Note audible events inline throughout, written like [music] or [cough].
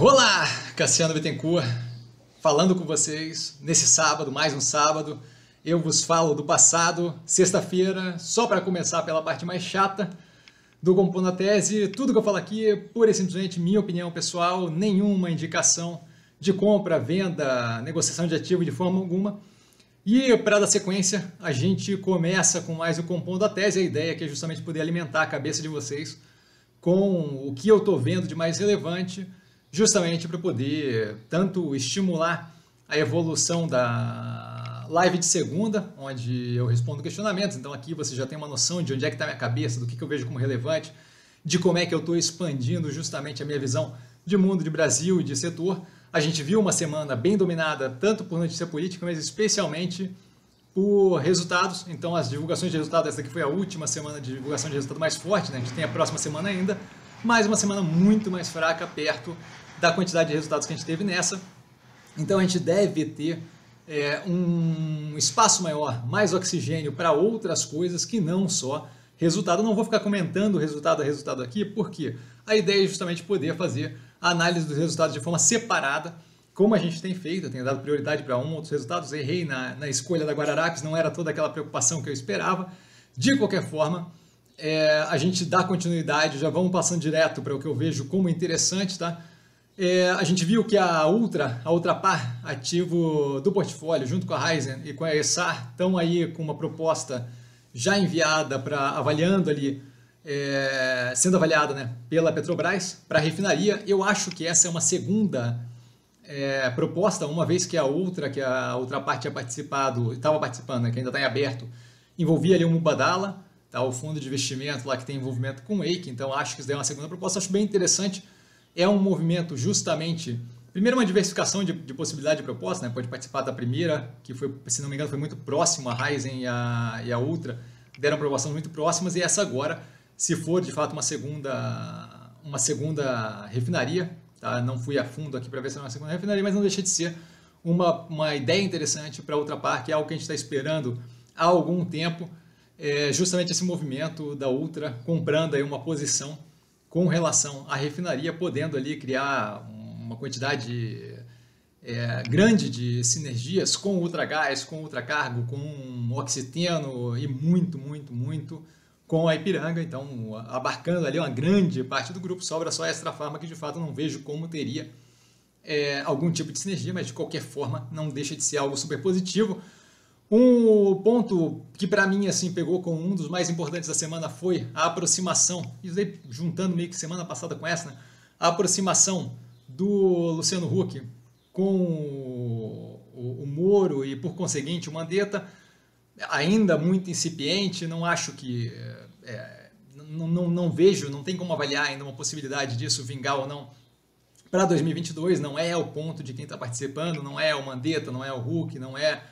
Olá, Cassiano Bittencourt, falando com vocês nesse sábado, mais um sábado. Eu vos falo do passado, sexta-feira, só para começar pela parte mais chata do Compondo a Tese. Tudo que eu falo aqui é pura e simplesmente minha opinião pessoal, nenhuma indicação de compra, venda, negociação de ativo de forma alguma. E para dar sequência, a gente começa com mais o Compondo a Tese. A ideia é justamente poder alimentar a cabeça de vocês com o que eu estou vendo de mais relevante, justamente para poder tanto estimular a evolução da live de segunda, onde eu respondo questionamentos. Então aqui você já tem uma noção de onde é que está a minha cabeça, do que, que eu vejo como relevante, de como é que eu estou expandindo justamente a minha visão de mundo, de Brasil e de setor. A gente viu uma semana bem dominada tanto por notícia política, mas especialmente por resultados. Então, as divulgações de resultados, essa aqui foi a última semana de divulgação de resultado mais forte, né? a gente tem a próxima semana ainda, mais uma semana muito mais fraca, perto da quantidade de resultados que a gente teve nessa. Então, a gente deve ter é, um espaço maior, mais oxigênio para outras coisas que não só resultado. Eu não vou ficar comentando resultado a resultado aqui, porque a ideia é justamente poder fazer a análise dos resultados de forma separada, como a gente tem feito, eu tenho dado prioridade para um ou outros resultados, errei na, na escolha da Guararapes, não era toda aquela preocupação que eu esperava. De qualquer forma, é, a gente dá continuidade, já vamos passando direto para o que eu vejo como interessante, tá? É, a gente viu que a Ultra, a Ultrapar, ativo do portfólio, junto com a Ryzen e com a ESAR, estão aí com uma proposta já enviada para avaliando ali é, sendo avaliada né, pela Petrobras para refinaria. Eu acho que essa é uma segunda é, proposta, uma vez que a outra, que a outra parte tinha participado, estava participando, né, que ainda está em aberto, envolvia ali o Mubadala, tá, o fundo de investimento lá que tem envolvimento com o EIC, então acho que isso daí é uma segunda proposta, acho bem interessante. É um movimento justamente, primeiro uma diversificação de, de possibilidade de proposta, né, pode participar da primeira, que foi, se não me engano, foi muito próximo, a Ryzen e a, e a Ultra, deram propostas muito próximas, e essa agora se for de fato uma segunda, uma segunda refinaria, tá? não fui a fundo aqui para ver se é uma segunda refinaria, mas não deixa de ser uma, uma ideia interessante para outra parte, é algo que a gente está esperando há algum tempo, é justamente esse movimento da Ultra comprando aí uma posição com relação à refinaria, podendo ali criar uma quantidade é, grande de sinergias com ultragás, com ultracargo, com oxiteno e muito, muito, muito com a Ipiranga, então abarcando ali uma grande parte do grupo, sobra só a Extra Farma, que de fato não vejo como teria é, algum tipo de sinergia, mas de qualquer forma não deixa de ser algo super positivo. Um ponto que para mim assim pegou como um dos mais importantes da semana foi a aproximação, aí juntando meio que semana passada com essa, né? a aproximação do Luciano Huck com o, o, Moro e por conseguinte o Mandetta ainda muito incipiente, não acho que. É, não, não, não vejo, não tem como avaliar ainda uma possibilidade disso vingar ou não para 2022. Não é o ponto de quem está participando, não é o Mandetta, não é o Hulk, não é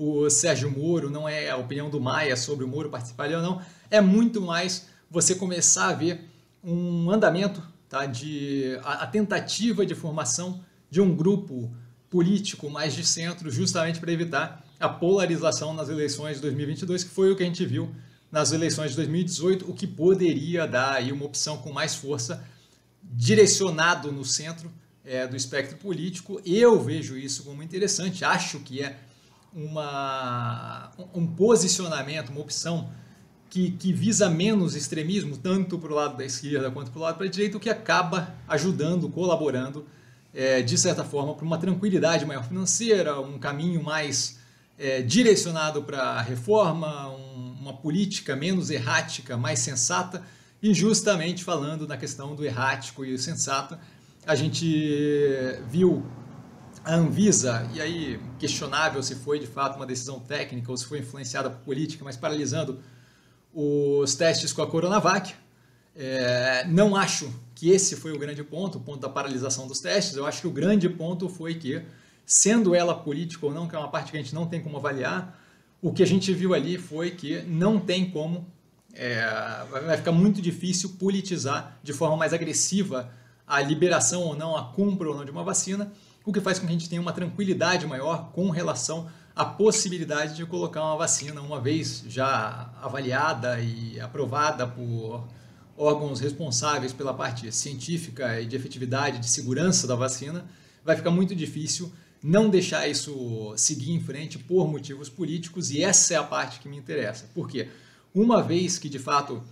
o Sérgio Moro, não é a opinião do Maia sobre o Moro participar ou não. É muito mais você começar a ver um andamento tá, de a, a tentativa de formação de um grupo político mais de centro, justamente para evitar a polarização nas eleições de 2022, que foi o que a gente viu nas eleições de 2018, o que poderia dar aí uma opção com mais força, direcionado no centro é, do espectro político. Eu vejo isso como interessante, acho que é uma, um posicionamento, uma opção que, que visa menos extremismo, tanto para o lado da esquerda quanto para o lado da direita, o que acaba ajudando, colaborando, é, de certa forma, para uma tranquilidade maior financeira, um caminho mais é, direcionado para a reforma, um, uma política menos errática, mais sensata, e justamente falando na questão do errático e sensato, a gente viu a Anvisa, e aí questionável se foi de fato uma decisão técnica ou se foi influenciada por política, mas paralisando os testes com a Coronavac. É, não acho que esse foi o grande ponto, o ponto da paralisação dos testes. Eu acho que o grande ponto foi que sendo ela política ou não, que é uma parte que a gente não tem como avaliar, o que a gente viu ali foi que não tem como, é, vai ficar muito difícil politizar de forma mais agressiva a liberação ou não, a compra ou não de uma vacina, o que faz com que a gente tenha uma tranquilidade maior com relação à possibilidade de colocar uma vacina, uma vez já avaliada e aprovada por órgãos responsáveis pela parte científica e de efetividade, de segurança da vacina, vai ficar muito difícil não deixar isso seguir em frente por motivos políticos e essa é a parte que me interessa. Por quê? Uma vez que de fato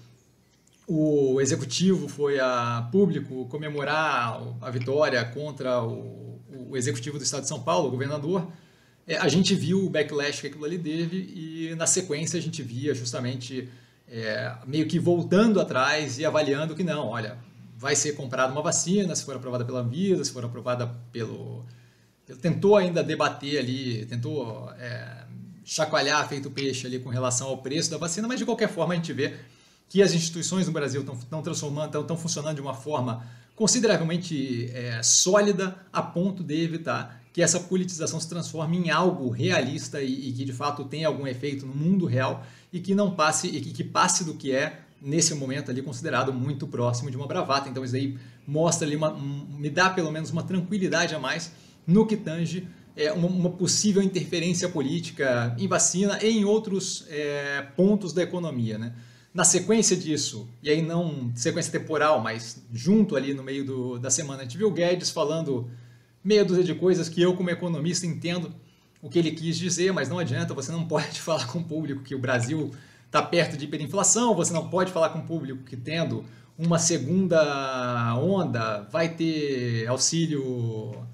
o executivo foi a público comemorar a vitória contra o, o executivo do estado de São Paulo, o governador, é, a gente viu o backlash que aquilo ali teve e na sequência a gente via justamente é, meio que voltando atrás e avaliando que não, olha, vai ser comprada uma vacina, se for aprovada pela Anvisa, se for aprovada pelo... Tentou ainda debater ali, tentou é, chacoalhar feito peixe ali com relação ao preço da vacina, mas de qualquer forma a gente vê que as instituições no Brasil estão transformando, estão funcionando de uma forma consideravelmente é, sólida a ponto de evitar que essa politização se transforme em algo realista e, e, que de fato tenha algum efeito no mundo real e que não passe e que, que passe do que é nesse momento ali considerado muito próximo de uma bravata. Então isso aí mostra ali uma, me dá pelo menos uma tranquilidade a mais no que tange é, uma, uma, possível interferência política em vacina e em outros é, pontos da economia, né? Na sequência disso, e aí não sequência temporal, mas junto ali no meio do, da semana, a gente viu o Guedes falando meia dúzia de coisas que eu, como economista, entendo o que ele quis dizer, mas não adianta, você não [laughs] pode falar com o público que o Brasil está perto de hiperinflação, você não pode falar com o público que tendo uma segunda onda vai ter auxílio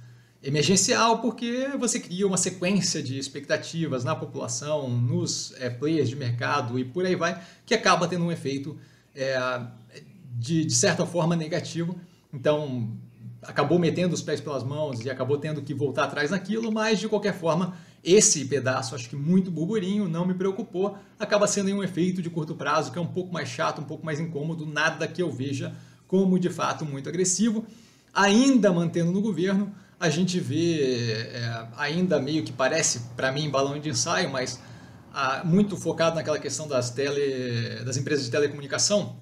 emergencial, porque você cria uma sequência de expectativas na população, nos é, players de mercado e por aí vai, que acaba tendo um efeito é, de, de certa forma negativo. Então, acabou metendo os pés pelas mãos e acabou tendo que voltar atrás naquilo, mas de qualquer forma, esse pedaço, acho que muito burburinho, não me preocupou, acaba sendo um efeito de curto prazo que é um pouco mais chato, um pouco mais incômodo, nada que eu veja como de fato muito agressivo. Ainda mantendo no governo, a gente vê, é, ainda meio que parece, para mim, balão de ensaio, mas ah, muito focado naquela questão das, tele, das empresas de telecomunicação,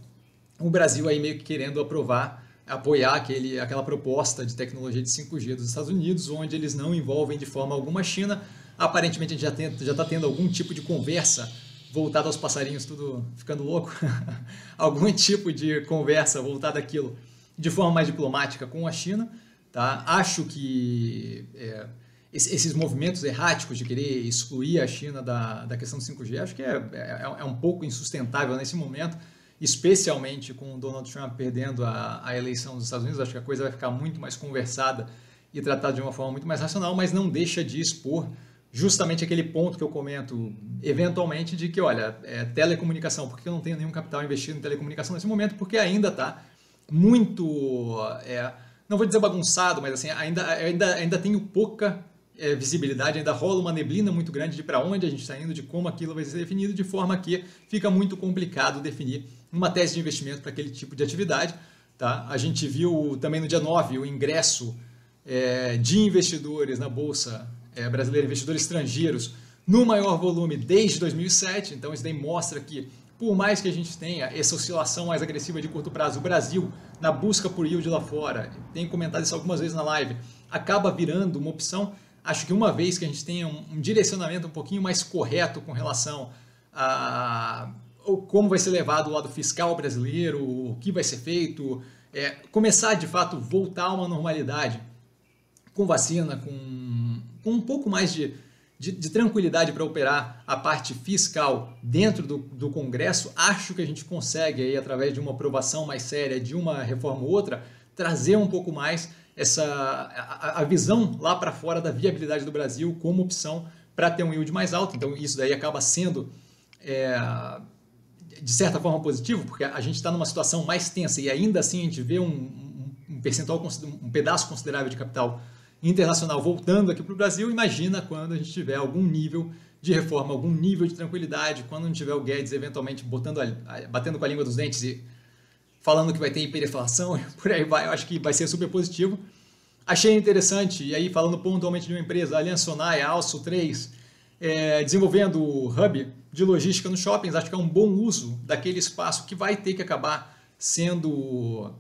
o Brasil aí meio que querendo aprovar, apoiar aquele, aquela proposta de tecnologia de 5G dos Estados Unidos, onde eles não envolvem de forma alguma a China. Aparentemente a gente já está tendo algum tipo de conversa voltada aos passarinhos, tudo ficando louco, [laughs] algum tipo de conversa voltada àquilo de forma mais diplomática com a China. Tá? Acho que é, esses movimentos erráticos de querer excluir a China da, da questão do 5G, acho que é, é, é, um pouco insustentável nesse momento, especialmente com o Donald Trump perdendo a, a eleição dos Estados Unidos. Acho que a coisa vai ficar muito mais conversada e tratada de uma forma muito mais racional, mas não deixa de expor justamente aquele ponto que eu comento eventualmente de que, olha, é, telecomunicação, por que eu não tenho nenhum capital investido em telecomunicação nesse momento? Porque ainda está muito... É, não vou dizer bagunçado, mas assim, ainda, ainda, ainda tenho pouca é, visibilidade, ainda rola uma neblina muito grande de para onde a gente está indo, de como aquilo vai ser definido, de forma que fica muito complicado definir uma tese de investimento para aquele tipo de atividade. Tá? A gente viu também no dia 9 o ingresso é, de investidores na Bolsa é, Brasileira, investidores estrangeiros, no maior volume desde 2007, então isso daí mostra que por mais que a gente tenha essa oscilação mais agressiva de curto prazo, o Brasil, na busca por yield lá fora, tenho comentado isso algumas vezes na live, acaba virando uma opção. Acho que uma vez que a gente tenha um, um direcionamento um pouquinho mais correto com relação a como vai ser levado o lado fiscal brasileiro, o que vai ser feito, é, começar de fato voltar a uma normalidade com vacina, com, com um pouco mais de de, de tranquilidade para operar a parte fiscal dentro do, do Congresso, acho que a gente consegue, aí, através de uma aprovação mais séria de uma reforma ou outra, trazer um pouco mais essa, a, a visão lá para fora da viabilidade do Brasil como opção para ter um yield mais alto. Então, isso daí acaba sendo, é, de certa forma, positivo, porque a gente está numa situação mais tensa e ainda assim a gente vê um, um, um percentual, um pedaço considerável de capital internacional voltando aqui para o Brasil, imagina quando a gente tiver algum nível de reforma, algum nível de tranquilidade, quando não tiver o Guedes eventualmente botando a, batendo com a língua dos dentes e falando que vai ter hiperinflação, [laughs] por aí vai, eu acho que vai ser super positivo. Achei interessante, e aí falando pontualmente de uma empresa, a Aliança Sonai, a Alço 3, é, desenvolvendo o hub de logística nos shoppings, acho que é um bom uso daquele espaço que vai ter que acabar sendo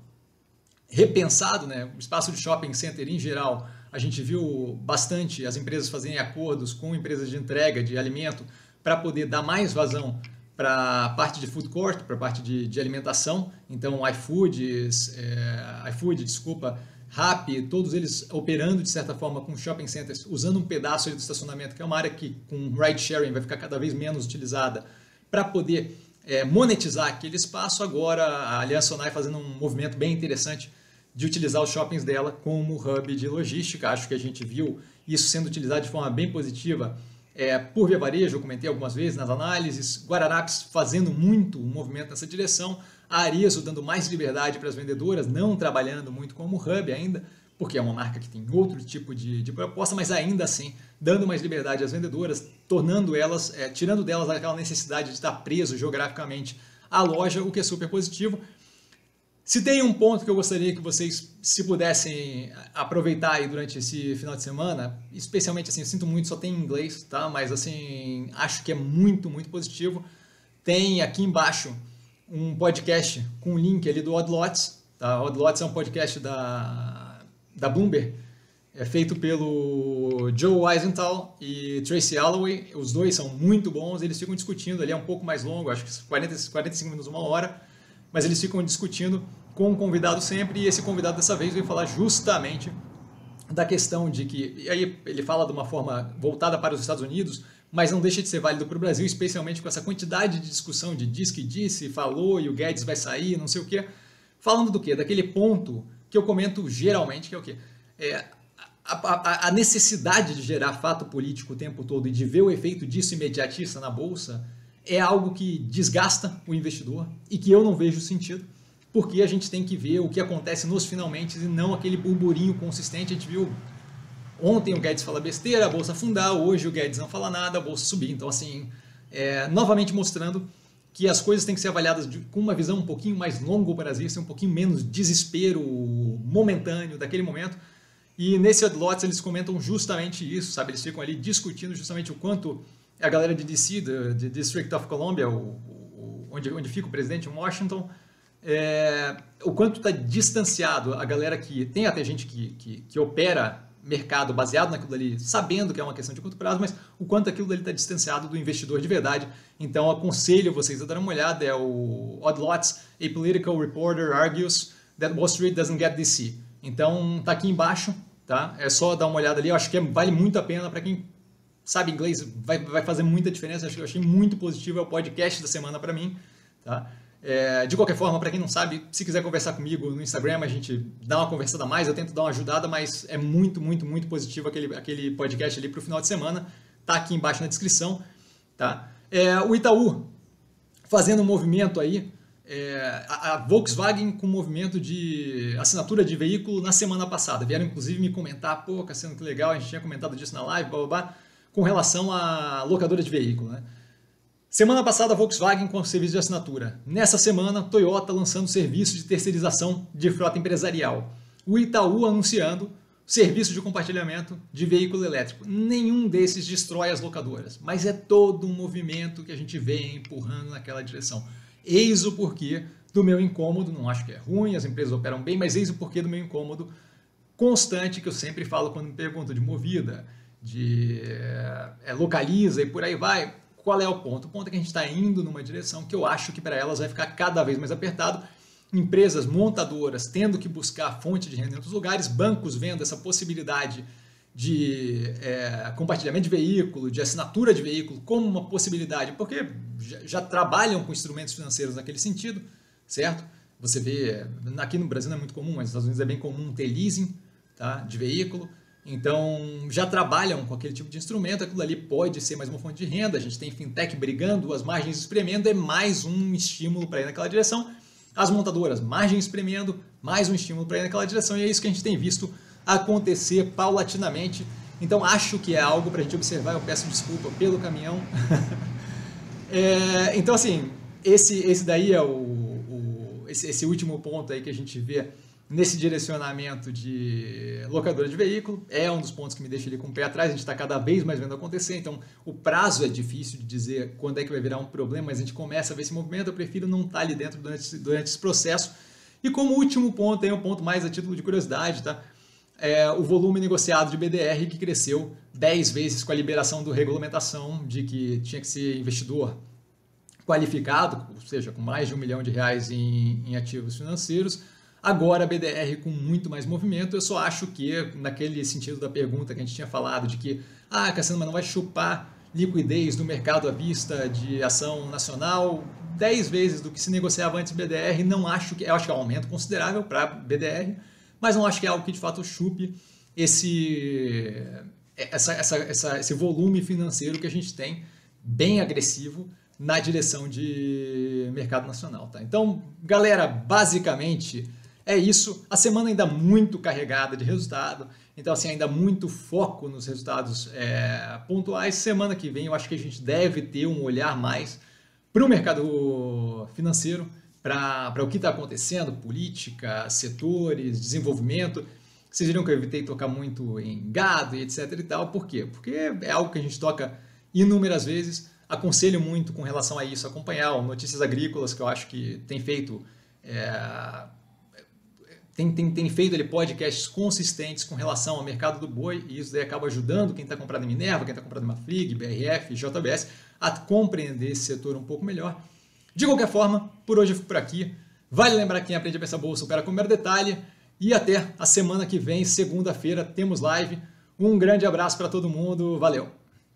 repensado, né? o espaço de shopping center em geral, a gente viu bastante as empresas fazerem acordos com empresas de entrega de alimento para poder dar mais vazão para a parte de food court, para a parte de, de, alimentação. Então, iFood, é, iFood, desculpa, Rappi, todos eles operando de certa forma com shopping centers, usando um pedaço do estacionamento, que é uma área que com ride sharing vai ficar cada vez menos utilizada, para poder é, monetizar aquele espaço. Agora, a Aliança Sonai fazendo um movimento bem interessante de utilizar os shoppings dela como hub de logística. Acho que a gente viu isso sendo utilizado de forma bem positiva é, por Via Varejo, eu comentei algumas vezes nas análises, Guararapes fazendo muito um movimento nessa direção, a Arezzo dando mais liberdade para as vendedoras, não trabalhando muito como hub ainda, porque é uma marca que tem outro tipo de, de proposta, mas ainda assim dando mais liberdade às vendedoras, tornando elas, é, tirando delas aquela necessidade de estar preso geograficamente à loja, o que é super positivo. Se tem um ponto que eu gostaria que vocês, se pudessem aproveitar aí durante esse final de semana, especialmente assim, eu sinto muito, só tem em inglês, tá? Mas assim, acho que é muito, muito positivo. Tem aqui embaixo um podcast com o um link ali do Oddlots, tá? Oddlots é um podcast da, da Bloomberg, é feito pelo Joe Weisenthal e Tracy Alloway. Os dois são muito bons, eles ficam discutindo ali, é um pouco mais longo, acho que 40, 45 minutos, uma hora mas eles ficam discutindo com um convidado sempre, e esse convidado dessa vez veio falar justamente da questão de que, e aí ele fala de uma forma voltada para os Estados Unidos, mas não deixa de ser válido para o Brasil, especialmente com essa quantidade de discussão de diz que disse, falou e o Guedes vai sair, não sei o quê. Falando do quê? Daquele ponto que eu comento geralmente, que é o quê? É, a, a, a, necessidade de gerar fato político o tempo todo e de ver o efeito disso imediatista na Bolsa é algo que desgasta o investidor e que eu não vejo sentido, porque a gente tem que ver o que acontece nos finalmente e não aquele burburinho consistente. A gente viu ontem o Guedes falar besteira, a bolsa afundar, hoje o Guedes não fala nada, a bolsa subir. Então, assim, é, novamente mostrando que as coisas têm que ser avaliadas de, com uma visão um pouquinho mais longo prazista, um pouquinho menos desespero momentâneo daquele momento. E nesse Odlots eles comentam justamente isso, sabe? Eles ficam ali discutindo justamente o quanto a galera de DC, de District of Columbia, o, o, onde, onde fica o presidente, em Washington, é, o quanto está distanciado a galera que tem até gente que, que, que, opera mercado baseado naquilo ali, sabendo que é uma questão de curto prazo, mas o quanto aquilo dali está distanciado do investidor de verdade. Então, aconselho vocês a dar uma olhada. É o Odd Lots, a political reporter argues that Wall Street doesn't get DC. Então, tá aqui embaixo, tá? É só dar uma olhada ali. Eu acho que vale muito a pena para quem sabe inglês, vai, vai fazer muita diferença. Eu achei muito positivo, é o podcast da semana para mim. Tá? É, de qualquer forma, para quem não sabe, se quiser conversar comigo no Instagram, a gente dá uma conversada mais, eu tento dar uma ajudada, mas é muito, muito, muito positivo aquele, aquele podcast ali para o final de semana. Tá aqui embaixo na descrição. Tá? É, o Itaú fazendo um movimento aí, é, a, a, Volkswagen com movimento de assinatura de veículo na semana passada. Vieram inclusive me comentar, pô, Cassiano, que legal, a gente tinha comentado disso na live, blá blá blá com relação à locadora de veículo. Né? Semana passada, Volkswagen com serviço de assinatura. Nessa semana, Toyota lançando serviço de terceirização de frota empresarial. O Itaú anunciando serviço de compartilhamento de veículo elétrico. Nenhum desses destrói as locadoras, mas é todo um movimento que a gente vê empurrando naquela direção. Eis o porquê do meu incômodo, não acho que é ruim, as empresas operam bem, mas eis o porquê do meu incômodo constante que eu sempre falo quando me perguntam de movida de é, localiza e por aí vai. Qual é o ponto? O ponto é que a gente está indo numa direção que eu acho que para elas vai ficar cada vez mais apertado. Empresas montadoras tendo que buscar fonte de renda em outros lugares, bancos vendo essa possibilidade de é, compartilhamento de veículo, de assinatura de veículo como uma possibilidade, porque já, já, trabalham com instrumentos financeiros naquele sentido, certo? Você vê, aqui no Brasil não é muito comum, mas nos Estados Unidos é bem comum ter leasing tá, de veículo. Então, já trabalham com aquele tipo de instrumento, aquilo ali pode ser mais uma fonte de renda. A gente tem fintech brigando, as margens espremendo, é mais um estímulo para ir naquela direção. As montadoras, margem espremendo, mais um estímulo para ir naquela direção, e é isso que a gente tem visto acontecer paulatinamente. Então, acho que é algo para a gente observar. Eu peço desculpa pelo caminhão. [laughs] é, então, assim, esse, esse daí é o, o esse, esse último ponto aí que a gente vê nesse direcionamento de locadora de veículo. É um dos pontos que me deixa ali com o pé atrás. A gente está cada vez mais vendo acontecer, então o prazo é difícil de dizer quando é que vai virar um problema, mas a gente começa a ver esse movimento. Eu prefiro não estar tá ali dentro durante, durante esse processo. E como último ponto, é um ponto mais a título de curiosidade, tá? É o volume negociado de BDR que cresceu 10 vezes com a liberação do regulamentação de que tinha que ser investidor qualificado, ou seja, com mais de um milhão de reais em, em ativos financeiros. Agora a BDR com muito mais movimento, eu só acho que, naquele sentido da pergunta que a gente tinha falado, de que ah, Cassino, mas não vai chupar liquidez do mercado à vista de ação nacional 10 vezes do que se negociava antes BDR, não acho que, eu acho que é um aumento considerável para BDR, mas não acho que é algo que de fato chupe esse, essa, essa, essa, esse volume financeiro que a gente tem bem agressivo na direção de mercado nacional. Tá? Então, galera, basicamente é isso. A semana ainda muito carregada de resultado, então assim ainda muito foco nos resultados é, pontuais. Semana que vem eu acho que a gente deve ter um olhar mais para o mercado financeiro, para o que está acontecendo, política, setores, desenvolvimento. Vocês viram que eu evitei tocar muito em gado e etc e tal. Por quê? Porque é algo que a gente toca inúmeras vezes. Aconselho muito com relação a isso, acompanhar o Notícias Agrícolas, que eu acho que tem feito é, tem, tem, tem feito ele podcasts consistentes com relação ao mercado do boi e isso daí acaba ajudando quem está comprando em Minerva, quem está comprando em Mafrig, BRF, JBS a compreender esse setor um pouco melhor. De qualquer forma, por hoje eu fico por aqui. Vale lembrar quem aprende a pensar bolsa opera com o detalhe e até a semana que vem, segunda-feira, temos live. Um grande abraço para todo mundo, valeu!